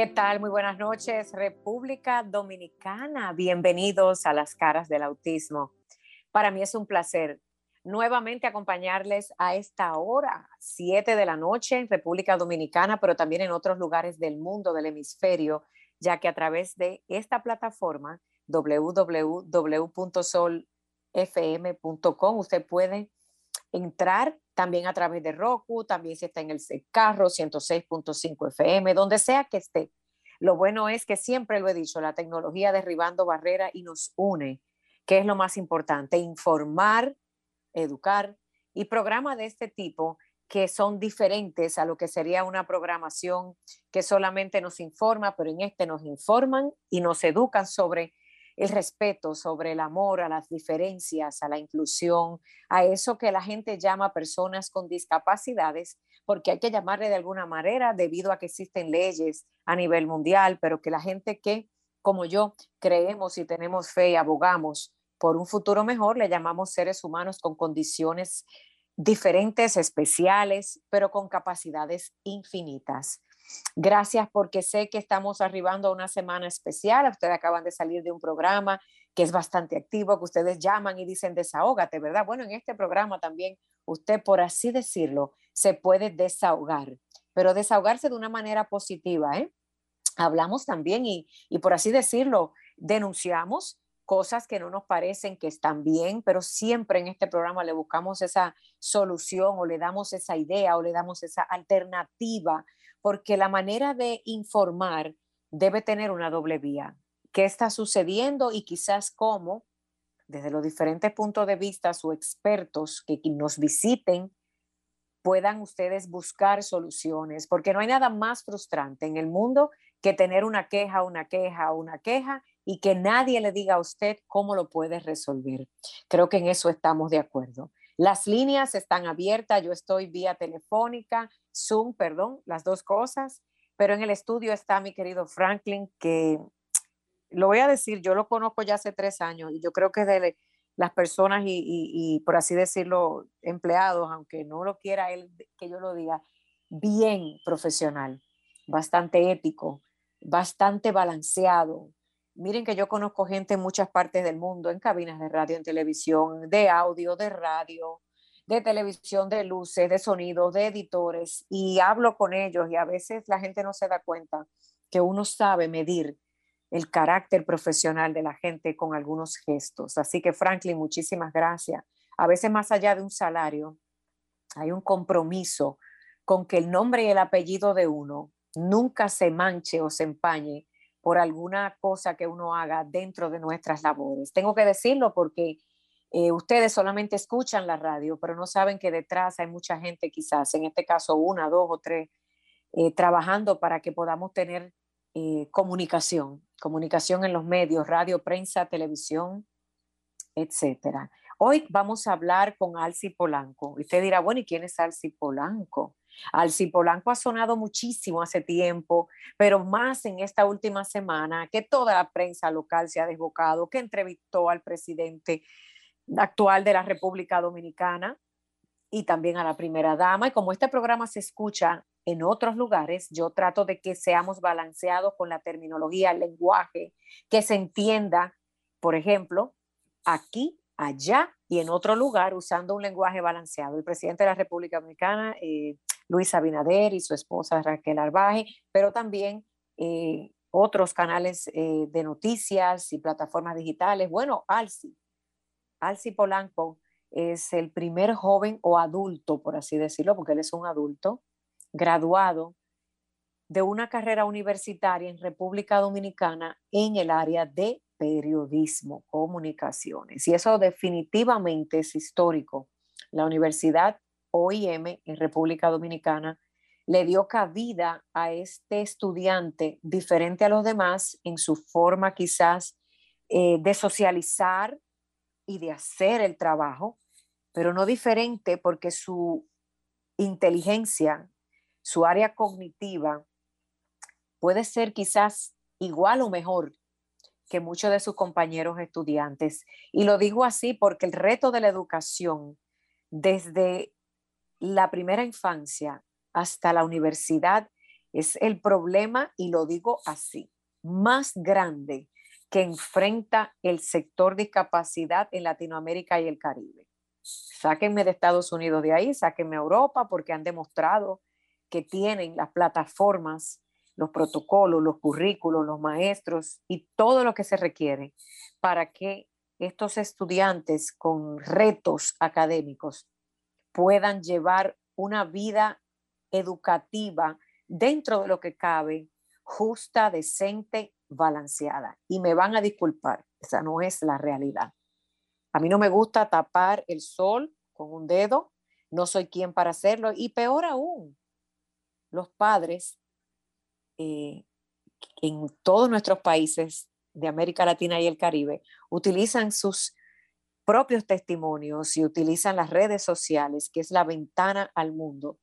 ¿Qué tal? Muy buenas noches, República Dominicana. Bienvenidos a las caras del autismo. Para mí es un placer nuevamente acompañarles a esta hora, 7 de la noche en República Dominicana, pero también en otros lugares del mundo, del hemisferio, ya que a través de esta plataforma www.solfm.com usted puede entrar también a través de Roku, también si está en el carro 106.5 FM, donde sea que esté. Lo bueno es que siempre lo he dicho, la tecnología derribando barreras y nos une, que es lo más importante, informar, educar y programas de este tipo que son diferentes a lo que sería una programación que solamente nos informa, pero en este nos informan y nos educan sobre el respeto, sobre el amor a las diferencias, a la inclusión, a eso que la gente llama personas con discapacidades, porque hay que llamarle de alguna manera debido a que existen leyes a nivel mundial, pero que la gente que, como yo, creemos y tenemos fe y abogamos por un futuro mejor, le llamamos seres humanos con condiciones diferentes, especiales, pero con capacidades infinitas. Gracias porque sé que estamos arribando a una semana especial. Ustedes acaban de salir de un programa que es bastante activo, que ustedes llaman y dicen desahógate, ¿verdad? Bueno, en este programa también usted, por así decirlo, se puede desahogar, pero desahogarse de una manera positiva, ¿eh? Hablamos también y, y por así decirlo, denunciamos cosas que no nos parecen que están bien, pero siempre en este programa le buscamos esa solución o le damos esa idea o le damos esa alternativa porque la manera de informar debe tener una doble vía. ¿Qué está sucediendo y quizás cómo, desde los diferentes puntos de vista o expertos que nos visiten, puedan ustedes buscar soluciones? Porque no hay nada más frustrante en el mundo que tener una queja, una queja, una queja y que nadie le diga a usted cómo lo puede resolver. Creo que en eso estamos de acuerdo. Las líneas están abiertas, yo estoy vía telefónica, Zoom, perdón, las dos cosas, pero en el estudio está mi querido Franklin, que lo voy a decir, yo lo conozco ya hace tres años y yo creo que de las personas y, por así decirlo, empleados, aunque no lo quiera él que yo lo diga, bien profesional, bastante ético, bastante balanceado. Miren que yo conozco gente en muchas partes del mundo, en cabinas de radio, en televisión, de audio, de radio, de televisión, de luces, de sonido, de editores, y hablo con ellos y a veces la gente no se da cuenta que uno sabe medir el carácter profesional de la gente con algunos gestos. Así que Franklin, muchísimas gracias. A veces más allá de un salario, hay un compromiso con que el nombre y el apellido de uno nunca se manche o se empañe por alguna cosa que uno haga dentro de nuestras labores. Tengo que decirlo porque eh, ustedes solamente escuchan la radio, pero no saben que detrás hay mucha gente, quizás, en este caso una, dos o tres, eh, trabajando para que podamos tener eh, comunicación, comunicación en los medios, radio, prensa, televisión, etcétera. Hoy vamos a hablar con Alci Polanco. Usted dirá, bueno, ¿y quién es Alci Polanco? Alci Polanco ha sonado muchísimo hace tiempo, pero más en esta última semana, que toda la prensa local se ha desbocado, que entrevistó al presidente actual de la República Dominicana y también a la primera dama. Y como este programa se escucha en otros lugares, yo trato de que seamos balanceados con la terminología, el lenguaje, que se entienda, por ejemplo, aquí, allá y en otro lugar, usando un lenguaje balanceado. El presidente de la República Dominicana, eh, Luis Abinader, y su esposa Raquel Arbaje, pero también eh, otros canales eh, de noticias y plataformas digitales. Bueno, Alci, Alci Polanco es el primer joven o adulto, por así decirlo, porque él es un adulto, graduado de una carrera universitaria en República Dominicana en el área de periodismo, comunicaciones. Y eso definitivamente es histórico. La Universidad OIM en República Dominicana le dio cabida a este estudiante diferente a los demás en su forma quizás eh, de socializar y de hacer el trabajo, pero no diferente porque su inteligencia, su área cognitiva puede ser quizás igual o mejor que muchos de sus compañeros estudiantes. Y lo digo así porque el reto de la educación desde la primera infancia hasta la universidad es el problema, y lo digo así, más grande que enfrenta el sector discapacidad en Latinoamérica y el Caribe. Sáquenme de Estados Unidos de ahí, sáquenme a Europa porque han demostrado que tienen las plataformas, los protocolos, los currículos, los maestros y todo lo que se requiere para que estos estudiantes con retos académicos puedan llevar una vida educativa dentro de lo que cabe, justa, decente, balanceada. Y me van a disculpar, esa no es la realidad. A mí no me gusta tapar el sol con un dedo, no soy quien para hacerlo. Y peor aún, los padres eh, en todos nuestros países de América Latina y el Caribe utilizan sus propios testimonios y utilizan las redes sociales, que es la ventana al mundo,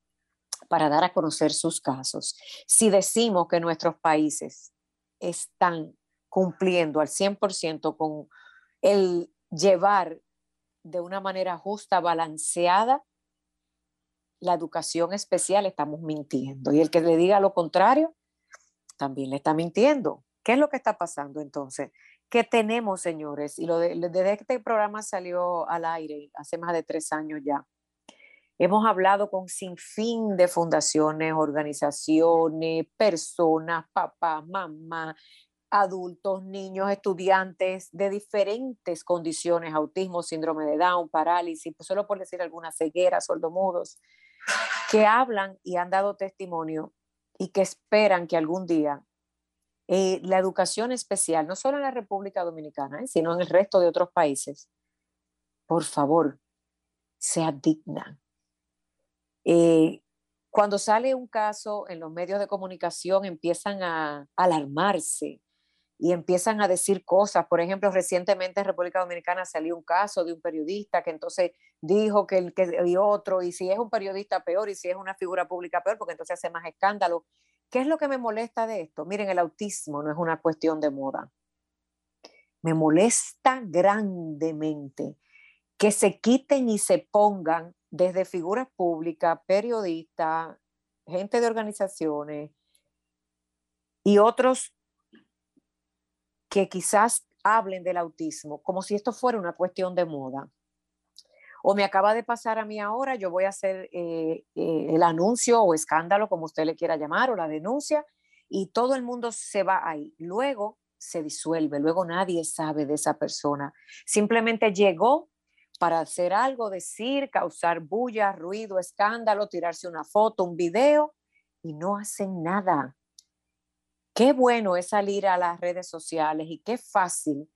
para dar a conocer sus casos. Si decimos que nuestros países están cumpliendo al 100% con el llevar de una manera justa, balanceada, la educación especial, estamos mintiendo. Y el que le diga lo contrario, también le está mintiendo. ¿Qué es lo que está pasando entonces? ¿Qué tenemos, señores? Y lo de, desde este programa salió al aire hace más de tres años ya. Hemos hablado con sin fin de fundaciones, organizaciones, personas, papás, mamás, adultos, niños, estudiantes de diferentes condiciones, autismo, síndrome de Down, parálisis, pues solo por decir algunas, cegueras, sordomudos, que hablan y han dado testimonio y que esperan que algún día eh, la educación especial, no solo en la República Dominicana, eh, sino en el resto de otros países, por favor, sea digna. Eh, cuando sale un caso en los medios de comunicación empiezan a alarmarse y empiezan a decir cosas. Por ejemplo, recientemente en República Dominicana salió un caso de un periodista que entonces dijo que el que y otro, y si es un periodista peor, y si es una figura pública peor, porque entonces hace más escándalo. ¿Qué es lo que me molesta de esto? Miren, el autismo no es una cuestión de moda. Me molesta grandemente que se quiten y se pongan desde figuras públicas, periodistas, gente de organizaciones y otros que quizás hablen del autismo como si esto fuera una cuestión de moda. O me acaba de pasar a mí ahora, yo voy a hacer eh, eh, el anuncio o escándalo, como usted le quiera llamar, o la denuncia, y todo el mundo se va ahí. Luego se disuelve, luego nadie sabe de esa persona. Simplemente llegó para hacer algo, decir, causar bulla, ruido, escándalo, tirarse una foto, un video, y no hacen nada. Qué bueno es salir a las redes sociales y qué fácil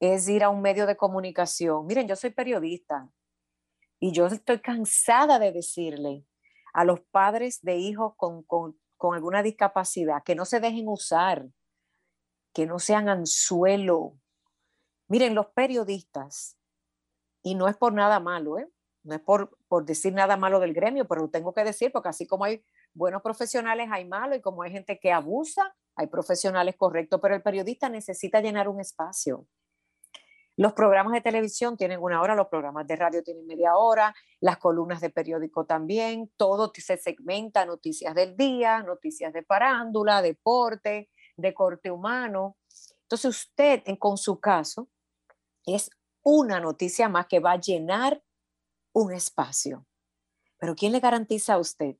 es ir a un medio de comunicación. Miren, yo soy periodista y yo estoy cansada de decirle a los padres de hijos con, alguna discapacidad que no se dejen usar, que no sean anzuelo. Miren, los periodistas, y no es por nada malo, ¿eh? no es por, por decir nada malo del gremio, pero lo tengo que decir porque así como hay buenos profesionales, hay malos y como hay gente que abusa, hay profesionales correctos, pero el periodista necesita llenar un espacio. Los programas de televisión tienen una hora, los programas de radio tienen media hora, las columnas de periódico también, todo se segmenta, noticias del día, noticias de parándula, deporte, de corte humano. Entonces usted, con su caso, es una noticia más que va a llenar un espacio. Pero ¿quién le garantiza a usted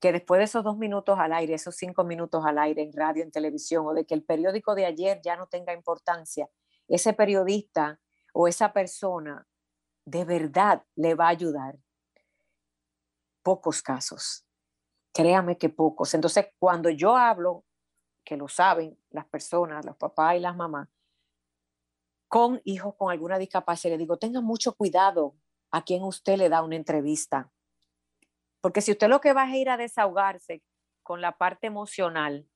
que después de esos dos minutos al aire, esos cinco minutos al aire en radio, en televisión, o de que el periódico de ayer ya no tenga importancia, ese periodista o esa persona de verdad le va a ayudar. Pocos casos, créame que pocos. Entonces, cuando yo hablo, que lo saben las personas, los papás y las mamás, con hijos con alguna discapacidad, le digo, tenga mucho cuidado a quien usted le da una entrevista Porque si usted lo que va a ir a desahogarse con la parte emocional,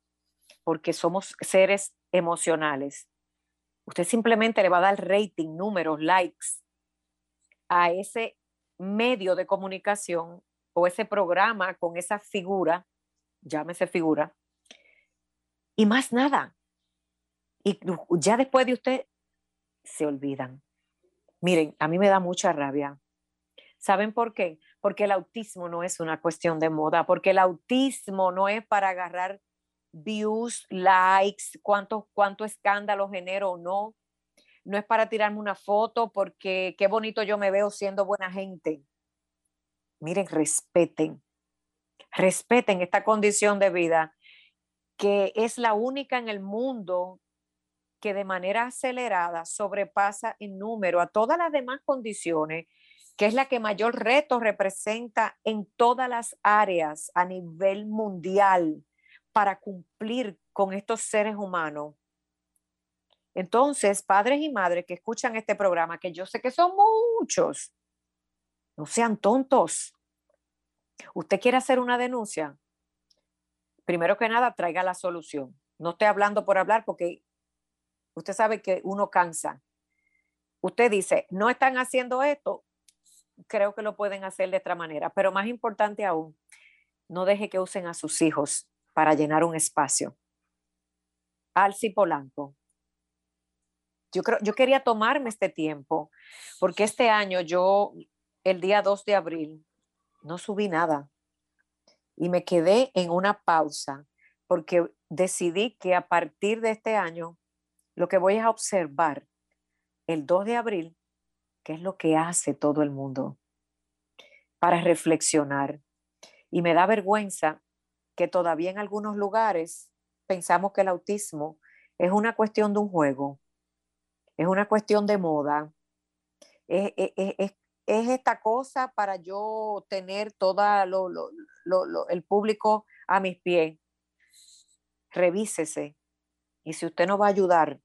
porque somos seres emocionales, usted simplemente le va a dar rating, números, likes a ese medio de comunicación o ese programa con esa figura, llámese figura, y más nada. Y ya después de usted se olvidan. Miren, a mí me da mucha rabia. ¿Saben por qué? Porque el autismo no es una cuestión de moda, porque el autismo no es para agarrar views, likes, cuánto, cuánto escándalo genero o no. No es para tirarme una foto porque qué bonito yo me veo siendo buena gente. Miren, respeten, respeten esta condición de vida que es la única en el mundo que de manera acelerada sobrepasa en número a todas las demás condiciones, que es la que mayor reto representa en todas las áreas a nivel mundial para cumplir con estos seres humanos. Entonces, padres y madres que escuchan este programa, que yo sé que son muchos, no sean tontos. ¿Usted quiere hacer una denuncia? Primero que nada, traiga la solución. No estoy hablando por hablar porque usted sabe que uno cansa. Usted dice, no están haciendo esto, creo que lo pueden hacer de otra manera, pero más importante aún, no deje que usen a sus hijos para llenar un espacio. Alci Polanco. Yo, creo, yo quería tomarme este tiempo, porque este año yo, el día 2 de abril, no subí nada y me quedé en una pausa, porque decidí que a partir de este año lo que voy a observar el 2 de abril, qué es lo que hace todo el mundo, para reflexionar. Y me da vergüenza que todavía en algunos lugares pensamos que el autismo es una cuestión de un juego, es una cuestión de moda, es, esta cosa para yo tener todo el público a mis pies. Revísese. Y si usted no va a ayudar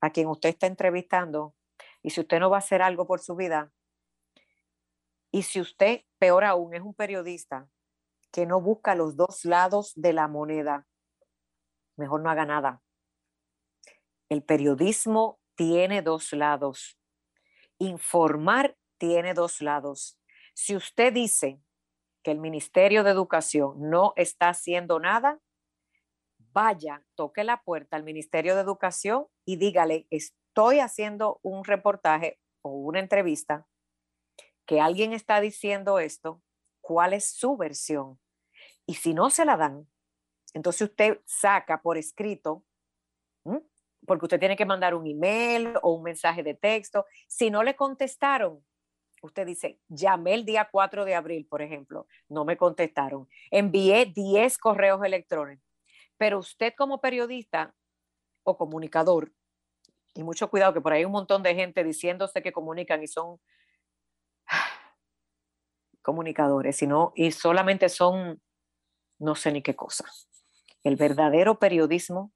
a quien usted está entrevistando, y si usted no va a hacer algo por su vida, y si usted, peor aún, es un periodista que no busca los dos lados de la moneda, mejor no haga nada. El periodismo tiene dos lados. Informar tiene dos lados. Si usted dice que el Ministerio de Educación no está haciendo nada, vaya, toque la puerta al Ministerio de Educación y dígale, estoy haciendo un reportaje o una entrevista que alguien está diciendo esto, ¿cuál es su versión? Y si no se la dan, entonces usted saca por escrito, porque usted tiene que mandar un email o un mensaje de texto. Si no le contestaron, usted dice, llamé el día 4 de abril, por ejemplo, no me contestaron. Envié 10 correos electrónicos. Pero usted como periodista o comunicador, y mucho cuidado que por ahí hay un montón de gente diciéndose que comunican y son comunicadores, sino y solamente son no sé ni qué cosa. El verdadero periodismo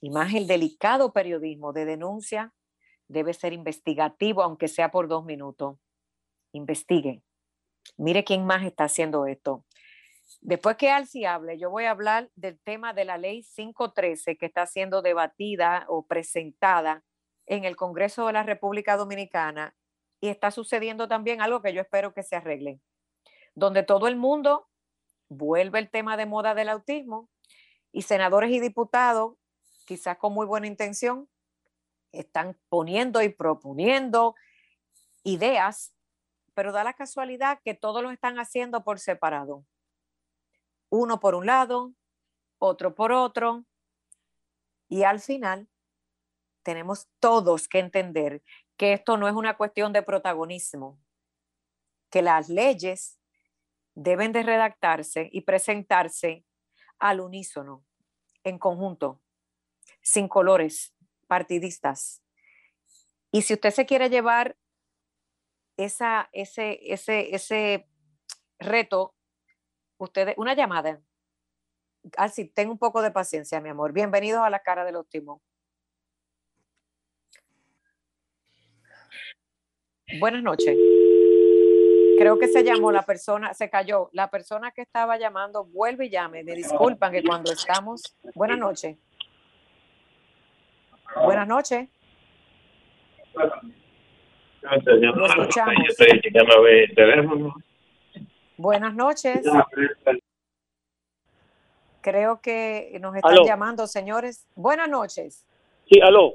y más el delicado periodismo de denuncia debe ser investigativo, aunque sea por dos minutos. Investigue. Mire quién más está haciendo esto. Después que Alci hable, yo voy a hablar del tema de la ley 513 que está siendo debatida o presentada en el Congreso de la República Dominicana y está sucediendo también algo que yo espero que se arregle, donde todo el mundo vuelve el tema de moda del autismo y senadores y diputados, quizás con muy buena intención, están poniendo y proponiendo ideas, pero da la casualidad que todos lo están haciendo por separado. Uno por un lado, otro por otro, y al final tenemos todos que entender que esto no es una cuestión de protagonismo, que las leyes deben de redactarse y presentarse al unísono, en conjunto, sin colores partidistas. Y si usted se quiere llevar esa, ese, ese, ese reto, usted, una llamada. Así, ten un poco de paciencia, mi amor. Bienvenidos a la cara del óptimo. Buenas noches. creo que se llamó la persona, se cayó. La persona que estaba llamando, vuelve y llame. Me disculpan que cuando estamos. Buenas noches. Buenas noches. Lo escuchamos. Buenas noches. Creo que nos están llamando, señores. Buenas noches. Sí, aló.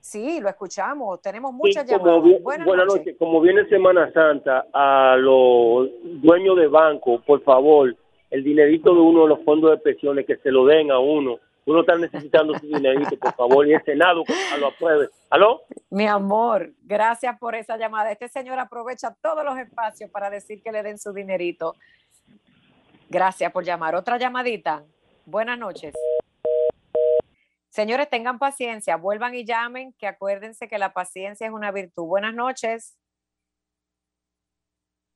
Sí, lo escuchamos. Tenemos muchas llamadas. buenas, noches. Como viene Semana Santa, a los dueños de banco, por favor, el dinerito de uno de los fondos de pensiones, que se lo den a uno. Uno está necesitando su dinerito, por favor, y el Senado lo apruebe. ¿Aló? Mi amor, gracias por esa llamada. Este señor aprovecha todos los espacios para decir que le den su dinerito. Gracias por llamar. Otra llamadita. Buenas noches. Señores, tengan paciencia, vuelvan y llamen, que acuérdense que la paciencia es una virtud. Buenas noches.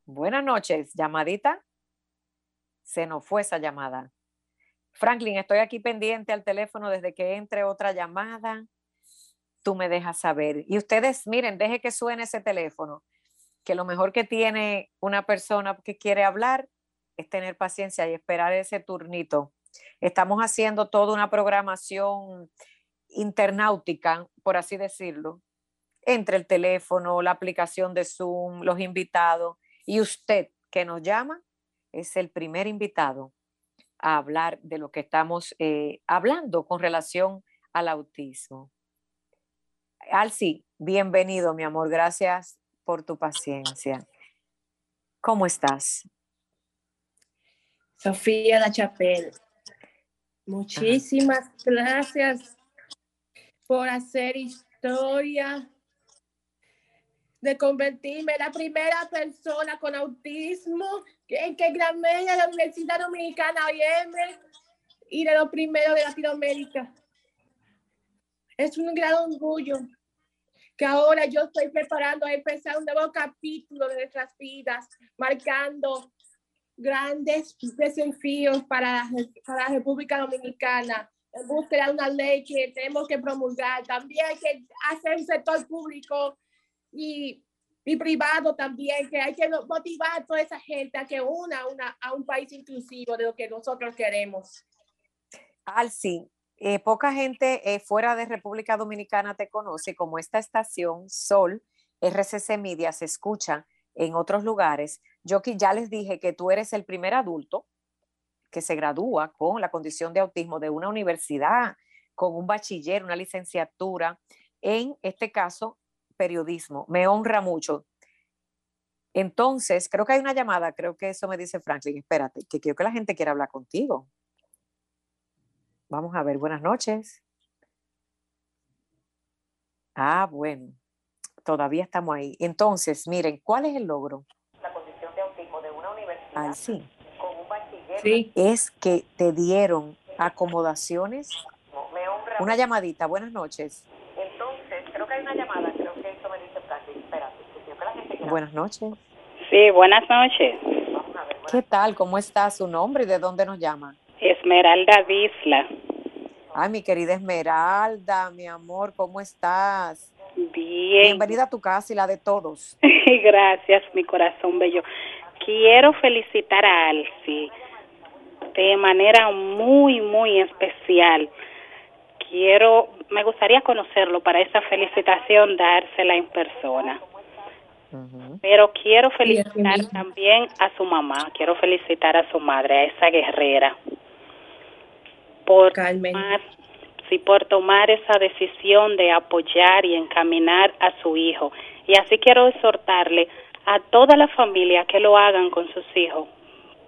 Buenas noches, llamadita. Se nos fue esa llamada. Franklin, estoy aquí pendiente al teléfono desde que entre otra llamada. Tú me dejas saber. Y ustedes, miren, deje que suene ese teléfono, que lo mejor que tiene una persona que quiere hablar es tener paciencia y esperar ese turnito Estamos haciendo toda una programación internautica, por así decirlo, entre el teléfono, la aplicación de Zoom, los invitados y usted que nos llama es el primer invitado a hablar de lo que estamos eh, hablando con relación al autismo. Alci, bienvenido, mi amor. Gracias por tu paciencia. ¿Cómo estás? Sofía La Chapelle. Muchísimas gracias por hacer historia, de convertirme en la primera persona con autismo en que gradué a la Universidad Dominicana OIM y de lo primero de Latinoamérica. Es un gran orgullo que ahora yo estoy preparando a empezar un nuevo capítulo de nuestras vidas, marcando grandes desafíos para, para la República Dominicana en búsqueda de una ley que tenemos que promulgar. También hay que hacer un sector público y, y privado también, que hay que motivar a toda esa gente a que una, una a un país inclusivo de lo que nosotros queremos. Alci, eh, poca gente eh, fuera de República Dominicana te conoce como esta estación Sol, RCC Media, se escucha en otros lugares. Yo que ya les dije que tú eres el primer adulto que se gradúa con la condición de autismo de una universidad, con un bachiller, una licenciatura, en este caso, periodismo. Me honra mucho. Entonces, creo que hay una llamada, creo que eso me dice Franklin, espérate, que quiero que la gente quiera hablar contigo. Vamos a ver, buenas noches. Ah, bueno todavía estamos ahí. Entonces, miren, ¿cuál es el logro? La condición de autismo de una universidad. sí. Con un bachiller. Sí. Es que te dieron acomodaciones. Una llamadita, buenas noches. Entonces, creo que hay una llamada, creo que eso me dice Franklin. Espérate, que la gente Buenas noches. Sí, buenas noches. ¿Qué tal? ¿Cómo está su nombre y de dónde nos llama? Esmeralda Disla. Ay, mi querida Esmeralda, mi amor, ¿cómo estás? Bien. Bienvenida a tu casa y la de todos. Gracias, mi corazón bello. Quiero felicitar a Alci de manera muy, muy especial. Quiero, me gustaría conocerlo para esa felicitación, dársela en persona. Pero quiero felicitar también a su mamá, quiero felicitar a su madre, a esa guerrera, por y por tomar esa decisión de apoyar y encaminar a su hijo. Y así quiero exhortarle a toda la familia que lo hagan con sus hijos,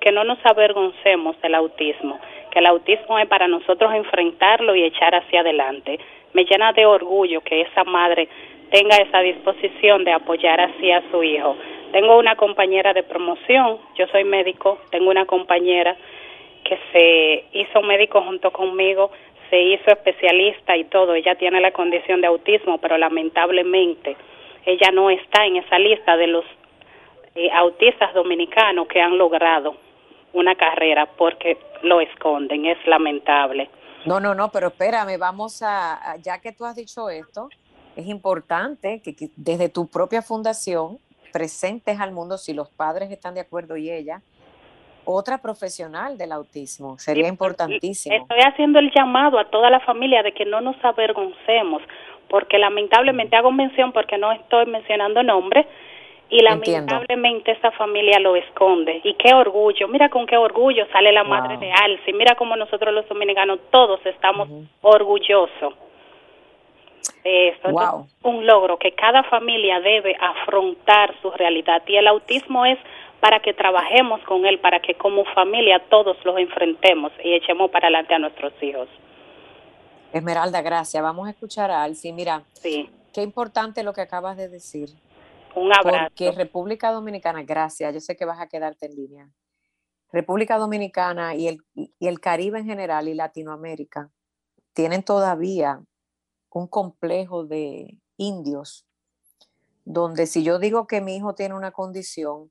que no nos avergoncemos del autismo, que el autismo es para nosotros enfrentarlo y echar hacia adelante. Me llena de orgullo que esa madre tenga esa disposición de apoyar así a su hijo. Tengo una compañera de promoción, yo soy médico, tengo una compañera que se hizo médico junto conmigo, se hizo especialista y todo, ella tiene la condición de autismo, pero lamentablemente ella no está en esa lista de los eh, autistas dominicanos que han logrado una carrera porque lo esconden, es lamentable. No, no, no, pero espérame, vamos a, ya que tú has dicho esto, es importante que, desde tu propia fundación presentes al mundo, si los padres están de acuerdo y ella, otra profesional del autismo. Sería importantísimo. Estoy haciendo el llamado a toda la familia de que no nos avergoncemos, porque lamentablemente hago mención porque no estoy mencionando nombres y Entiendo. lamentablemente esa familia lo esconde. Y qué orgullo, mira con qué orgullo sale la madre de Alci, mira como nosotros los dominicanos todos estamos Ujú. orgullosos de esto. Wow. Un logro que cada familia debe afrontar su realidad y el autismo es para que trabajemos con él, para que como familia todos los enfrentemos y echemos para adelante a nuestros hijos. Esmeralda, gracias. Vamos a escuchar a Alci. Mira, Sí, qué importante lo que acabas de decir. un abrazo. Porque República Dominicana, gracias, yo sé que vas a quedarte en línea. República Dominicana y el, y el Caribe en general y Latinoamérica tienen todavía un complejo de indios donde si yo digo que mi hijo tiene una condición,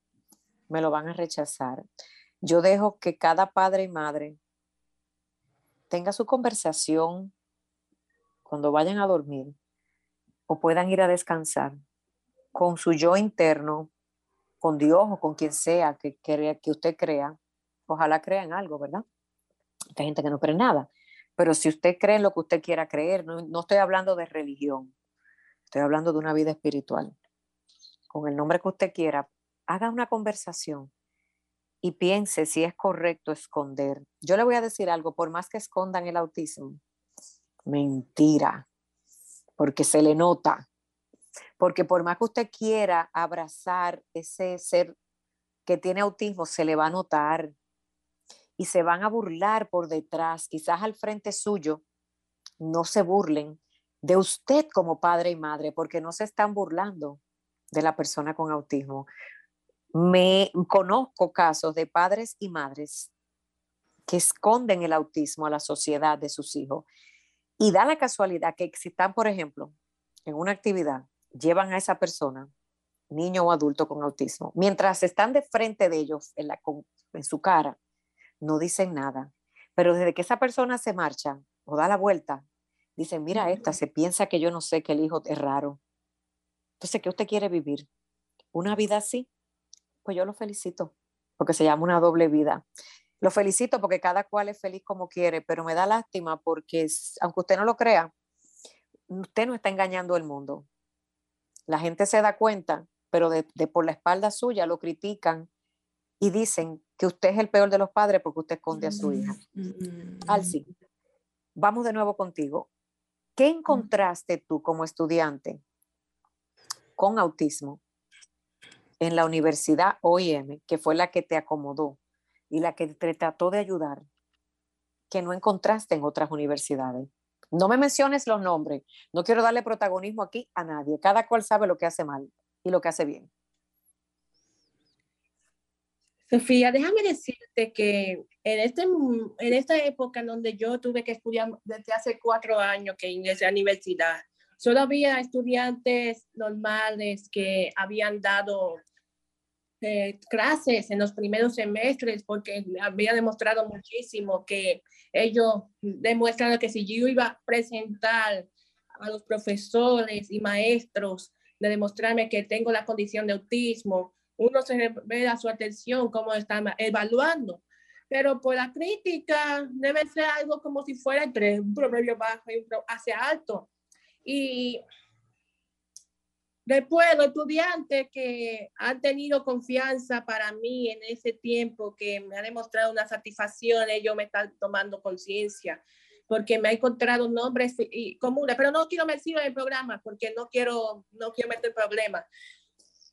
me lo van a rechazar. Yo dejo que cada padre y madre tenga su conversación cuando vayan a dormir o puedan ir a descansar con su yo interno, con Dios o con quien sea que, crea- que usted crea. Ojalá crea en algo, ¿verdad? Hay gente que no cree nada. Pero si usted cree en lo que usted quiera creer, no, no estoy hablando de religión, estoy hablando de una vida espiritual. Con el nombre que usted quiera, haga una conversación y piense si es correcto esconder. Yo le voy a decir algo, por más que escondan el autismo, mentira, porque se le nota. Porque por más que usted quiera abrazar ese ser que tiene autismo, se le va a notar y se van a burlar por detrás, quizás al frente suyo, no se burlen de usted como padre y madre, porque no se están burlando de la persona con autismo. Me conozco casos de padres y madres que esconden el autismo a la sociedad de sus hijos. Y da la casualidad que si están, por ejemplo, en una actividad, llevan a esa persona, niño o adulto con autismo, mientras están de frente de ellos en, la, en su cara, no dicen nada. Pero desde que esa persona se marcha o da la vuelta, dicen, mira esta, se piensa que yo no sé que el hijo es raro. Entonces, ¿qué usted quiere vivir? ¿Una vida así? Pues yo lo felicito, porque se llama una doble vida. Lo felicito porque cada cual es feliz como quiere, pero me da lástima porque, aunque usted no lo crea, usted no está engañando al mundo. La gente se da cuenta, pero de, de por la espalda suya lo critican y dicen que usted es el peor de los padres porque usted esconde a su hija. Alci, vamos de nuevo contigo. ¿Qué encontraste tú como estudiante con autismo en la universidad OIM, que fue la que te acomodó y la que te trató de ayudar, que no encontraste en otras universidades? No me menciones los nombres, no quiero darle protagonismo aquí a nadie, cada cual sabe lo que hace mal y lo que hace bien. Sofía, déjame decirte que en, este, en esta época en donde yo tuve que estudiar desde hace cuatro años que ingresé a la universidad, solo había estudiantes normales que habían dado eh, clases en los primeros semestres porque había demostrado muchísimo que ellos demuestran que si yo iba a presentar a los profesores y maestros de demostrarme que tengo la condición de autismo, uno se ve a su atención cómo están evaluando. Pero por la crítica debe ser algo como si fuera entre un promedio bajo y un hacia alto. Y después los estudiantes que han tenido confianza para mí en ese tiempo, que me ha demostrado una satisfacción, ellos me están tomando conciencia porque me ha encontrado nombres y- comunes, pero no quiero mencionar el programa porque no quiero, no quiero meter problemas.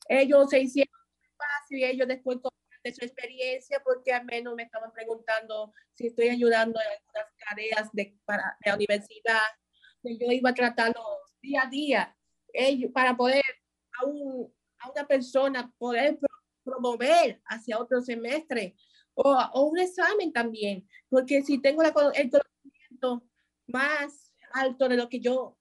Ellos se hicieron espacio y ellos después de su experiencia porque al menos me estaban preguntando si estoy ayudando en algunas tareas de, para, de la universidad, yo iba tratando día a día ellos, para poder a, un, a una persona poder pro- promover hacia otro semestre o, o un examen también, porque si tengo la, el conocimiento más alto de lo que yo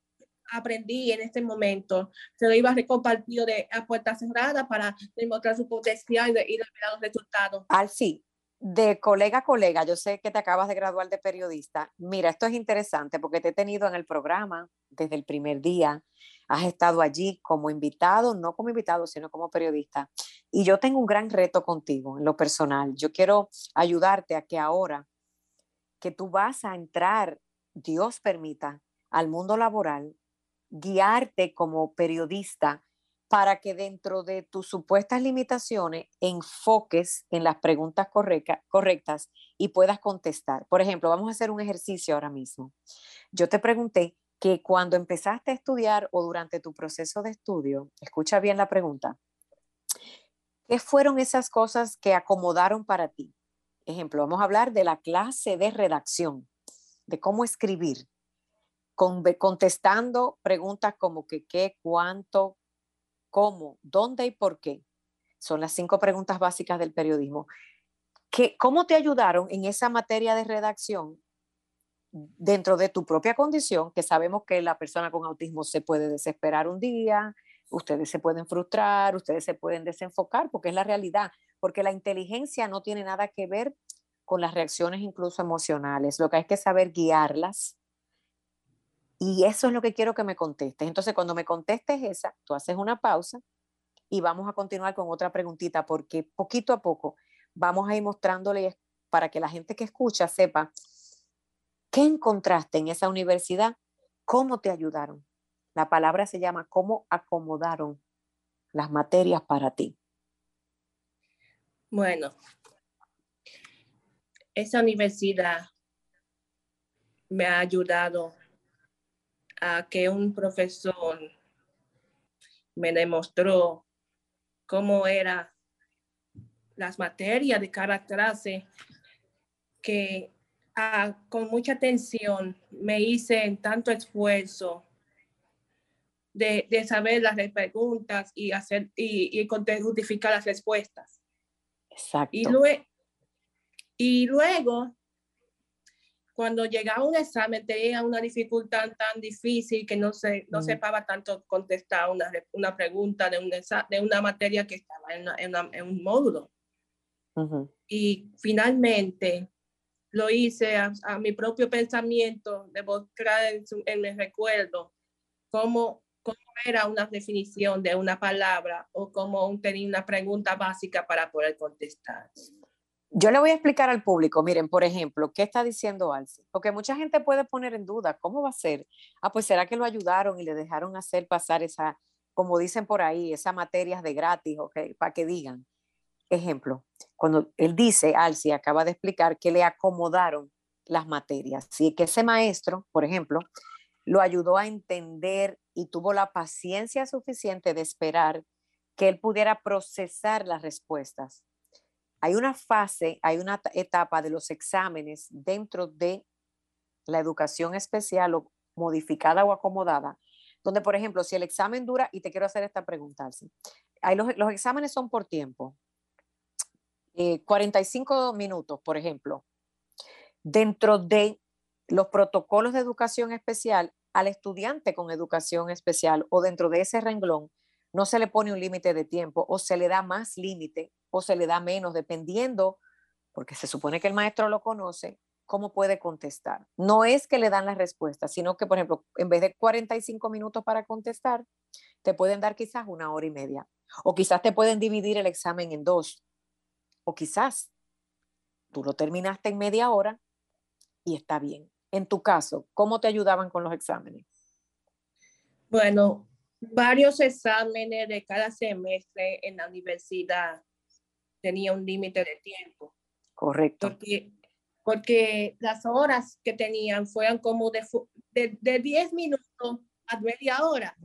aprendí en este momento, se lo iba a compartir de a puerta cerrada para demostrar su potencial y, de, los resultados. Alci, de colega a colega, yo sé que te acabas de graduar de periodista. Mira, esto es interesante porque te he tenido en el programa desde el primer día. has estado allí como invitado, no como invitado, sino como periodista. Y yo tengo un gran reto contigo en lo personal. Yo quiero ayudarte a que ahora que tú vas a entrar, Dios permita, al mundo laboral, guiarte como periodista para que dentro de tus supuestas limitaciones enfoques en las preguntas correctas y puedas contestar. Por ejemplo, vamos a hacer un ejercicio ahora mismo. Yo te pregunté que cuando empezaste a estudiar o durante tu proceso de estudio, escucha bien la pregunta, ¿qué fueron esas cosas que acomodaron para ti? Ejemplo, vamos a hablar de la clase de redacción, de cómo escribir, contestando preguntas como que qué, cuánto, cómo, dónde y por qué. Son las cinco preguntas básicas del periodismo. ¿Qué, ¿Cómo te ayudaron en esa materia de redacción dentro de tu propia condición, que sabemos que la persona con autismo se puede desesperar un día, ustedes se pueden frustrar, ustedes se pueden desenfocar, porque es la realidad, porque la inteligencia no tiene nada que ver con las reacciones incluso emocionales, lo que hay que saber guiarlas. Y eso es lo que quiero que me contestes. Entonces, cuando me contestes esa, tú haces una pausa y vamos a continuar con otra preguntita, porque poquito a poco vamos a ir mostrándole para que la gente que escucha sepa ¿Qué encontraste en esa universidad? ¿Cómo te ayudaron? La palabra se llama cómo acomodaron las materias para ti. Bueno, esa universidad me ha ayudado a que un profesor me demostró cómo eran las materias de cada clase que con mucha atención me hice tanto esfuerzo de, saber las preguntas y hacer y, y justificar las respuestas. Exacto. Y luego, cuando llegaba un examen, tenía una dificultad tan difícil que no, se, no sepaba tanto contestar una, una pregunta de, un, de una materia que estaba en, en, un módulo. Y finalmente, lo hice a, mi propio pensamiento, de buscar en, en mi recuerdo cómo, cómo, era una definición de una palabra o cómo tenía una pregunta básica para poder contestar. Yo le voy a explicar al público, miren, por ejemplo, ¿qué está diciendo Alci? Porque mucha gente puede poner en duda, ¿cómo va a ser? Ah, pues será que lo ayudaron y le dejaron hacer pasar esa, como dicen por ahí, esas materias de gratis, ¿ok? Para que digan. Ejemplo, cuando él dice, Alci acaba de explicar que le acomodaron las materias, y que ese maestro, por ejemplo, lo ayudó a entender y tuvo la paciencia suficiente de esperar que él pudiera procesar las respuestas. Hay una fase, hay una etapa de los exámenes dentro de la educación especial modificada o acomodada, donde, por ejemplo, si el examen dura, y te quiero hacer esta pregunta, hay los, exámenes son por tiempo, 45 eh, minutos, por ejemplo, dentro de los protocolos de educación especial al estudiante con educación especial o dentro de ese renglón, no se le pone un límite de tiempo o se le da más límite o se le da menos, dependiendo, porque se supone que el maestro lo conoce, cómo puede contestar. No es que le dan la respuesta, sino que, por ejemplo, en vez de 45 minutos para contestar, te pueden dar quizás una hora y media. O quizás te pueden dividir el examen en dos o quizás tú lo terminaste en media hora y está bien. En tu caso, ¿cómo te ayudaban con los exámenes? Bueno, varios exámenes de cada semestre en la universidad tenía un límite de tiempo. Correcto. Porque, porque las horas que tenían fueron como de, de, de 10 minutos a media hora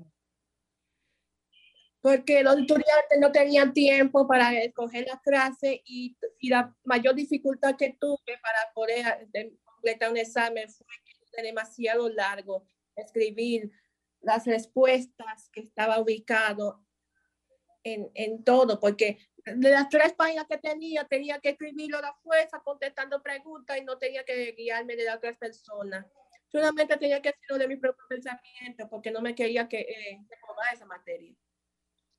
porque los estudiantes no tenían tiempo para escoger las clases y, y, la mayor dificultad que tuve para poder eh, completar un examen fue que era demasiado largo escribir las respuestas que estaba ubicado en, en todo, porque de las tres páginas que tenía, tenía que escribirlo a la fuerza contestando preguntas y no tenía que guiarme de las otras personas. Solamente tenía que hacerlo de mi propio pensamiento porque no me quería que eh, esa materia.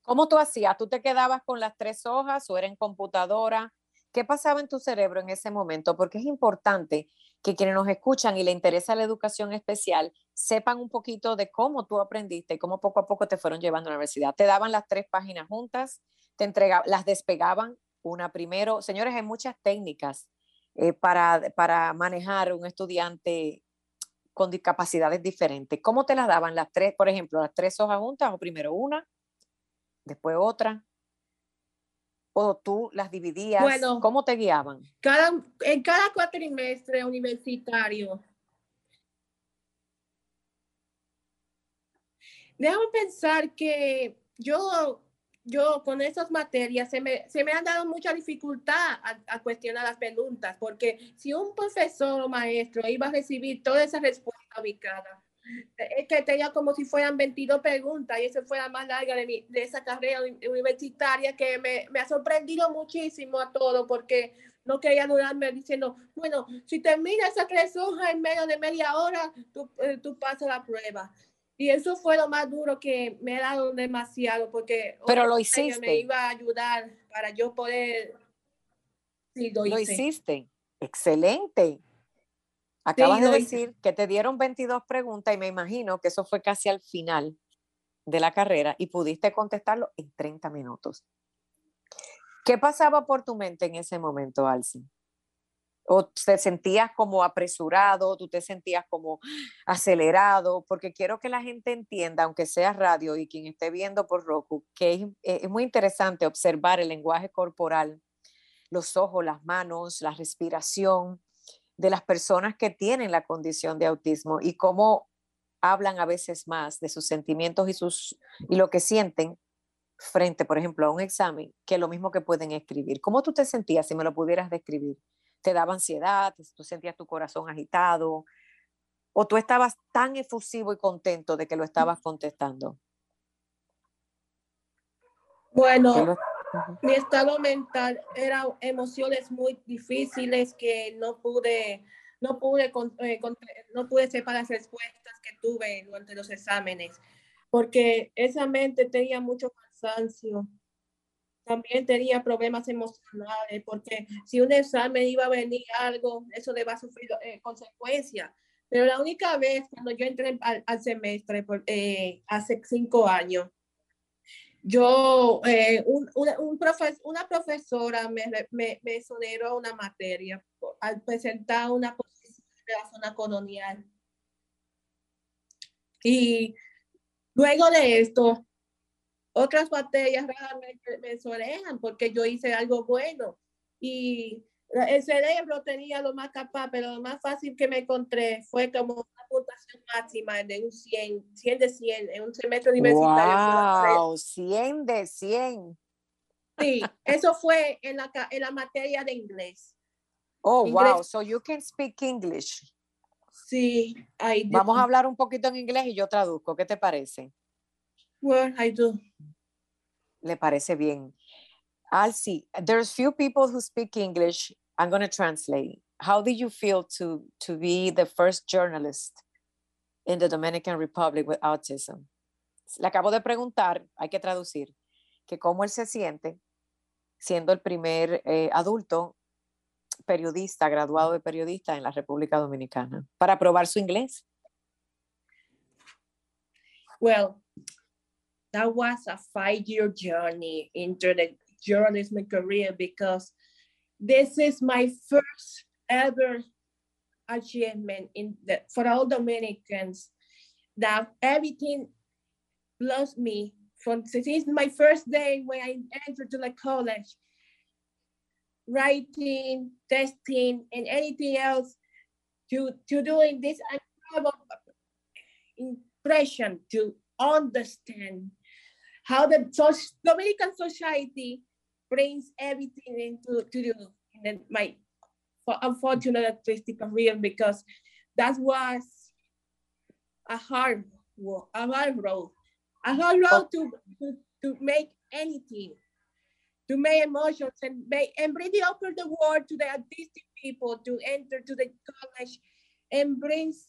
¿Cómo tú hacías? ¿Tú te quedabas con las tres hojas o era en computadora? ¿Qué pasaba en tu cerebro en ese momento? Porque es importante que quienes nos escuchan y le interesa la educación especial sepan un poquito de cómo tú aprendiste y cómo poco a poco te fueron llevando a la universidad. Te daban las tres páginas juntas, te entregaban, las despegaban una primero. Señores, hay muchas técnicas eh, para, para manejar un estudiante con discapacidades diferentes. ¿Cómo te las daban las tres, por ejemplo, las tres hojas juntas o primero una, después otra? ¿O tú las dividías? Bueno, ¿Cómo te guiaban? Cada, en cada cuatrimestre universitario. Déjame pensar que yo yo con esas materias se me, se me han dado mucha dificultad a, cuestionar las preguntas, porque si un profesor o maestro iba a recibir toda esa respuesta ubicada, es que tenía como si fueran 22 preguntas y esa fue la más larga de, mi, de esa carrera universitaria que me, me, ha sorprendido muchísimo a todo porque no quería durarme diciendo, bueno, si terminas esas tres hojas en menos de media hora, tú, eh, tú pasas la prueba. Y eso fue lo más duro que me ha dado demasiado, porque Pero lo hiciste. me iba a ayudar para yo poder. Sí, lo, hiciste. Excelente. Acabas de decir que te dieron 22 preguntas y me imagino que eso fue casi al final de la carrera y pudiste contestarlo en 30 minutos. ¿Qué pasaba por tu mente en ese momento, Alci? o te sentías como apresurado, tú te sentías como acelerado, porque quiero que la gente entienda, aunque sea radio y quien esté viendo por Roku, que es, es muy interesante observar el lenguaje corporal, los ojos, las manos, la respiración de las personas que tienen la condición de autismo y cómo hablan a veces más de sus sentimientos y, sus, y lo que sienten frente, por ejemplo, a un examen, que lo mismo que pueden escribir. ¿Cómo tú te sentías si me lo pudieras describir? te daba ansiedad, tú sentías tu corazón agitado, o tú estabas tan efusivo y contento de que lo estabas contestando? Bueno, mi estado mental era emociones muy difíciles que no pude, no pude, eh, no pude separar las respuestas que tuve durante los exámenes, porque esa mente tenía mucho cansancio también tenía problemas emocionales, porque si un examen iba a venir algo, eso le va a sufrir eh, consecuencias. Pero la única vez cuando yo entré al, semestre, eh, hace cinco años, yo, eh, un, una, un una profesora me, me, me una materia al presentar una posición de la zona colonial. Y luego de esto, otras materias me solejan porque yo hice algo bueno y el cerebro tenía lo más capaz, pero lo más fácil que me encontré fue como puntuación máxima de un 100, 100 de 100 en un semestre universitario. ¡Wow! 100 de 100. Sí, eso fue en la, en la materia de inglés. Oh, wow. So you can speak English. Sí. Vamos a hablar un poquito en inglés y yo traduzco. ¿Qué te parece? Well, I do. Le parece bien. I'll see. There's few people who speak English. I'm going to translate. How did you feel to to be the first journalist in the Dominican Republic with autism? Le acabo de preguntar, hay que traducir, que cómo él se siente siendo el primer eh, adulto periodista, graduado de periodista en la República Dominicana, para probar su inglés. Well, that was a five-year journey into the journalism career because this is my first ever achievement in the, for all Dominicans that everything loves me from since my first day when I entered to the college, writing, testing, and anything else to, to doing this incredible impression to understand how the Dominican society brings everything into to do in my unfortunate artistic career because that was a hard work, a hard road, a hard road oh. to, to, to make anything, to make emotions and make, and bring the open the world to the artistic people to enter to the college and brings